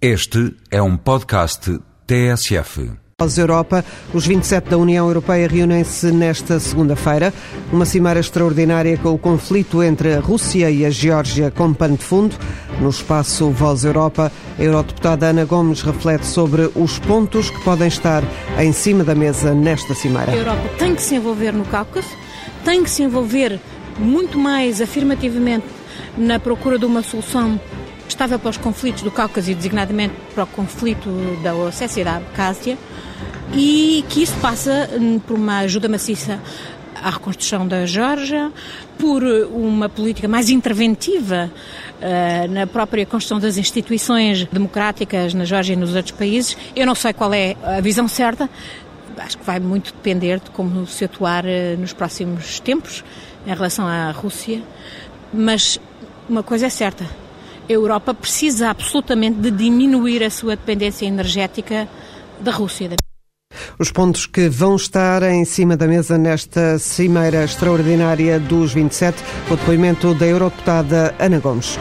Este é um podcast TSF. Pós Europa, os 27 da União Europeia reúnem-se nesta segunda-feira, uma cimeira extraordinária com o conflito entre a Rússia e a Geórgia como pano de fundo. No espaço Voz Europa, a eurodeputada Ana Gomes reflete sobre os pontos que podem estar em cima da mesa nesta cimeira. A Europa tem que se envolver no Cáucaso, tem que se envolver muito mais afirmativamente na procura de uma solução estável para os conflitos do Cáucaso e designadamente para o conflito da Ossécia e da Abkhazia e que isso passa hum, por uma ajuda maciça à reconstrução da Geórgia, por uma política mais interventiva uh, na própria construção das instituições democráticas na Geórgia e nos outros países. Eu não sei qual é a visão certa, acho que vai muito depender de como se atuar uh, nos próximos tempos em relação à Rússia, mas uma coisa é certa, a Europa precisa absolutamente de diminuir a sua dependência energética da Rússia. Os pontos que vão estar em cima da mesa nesta cimeira extraordinária dos 27, o depoimento da eurodeputada Ana Gomes.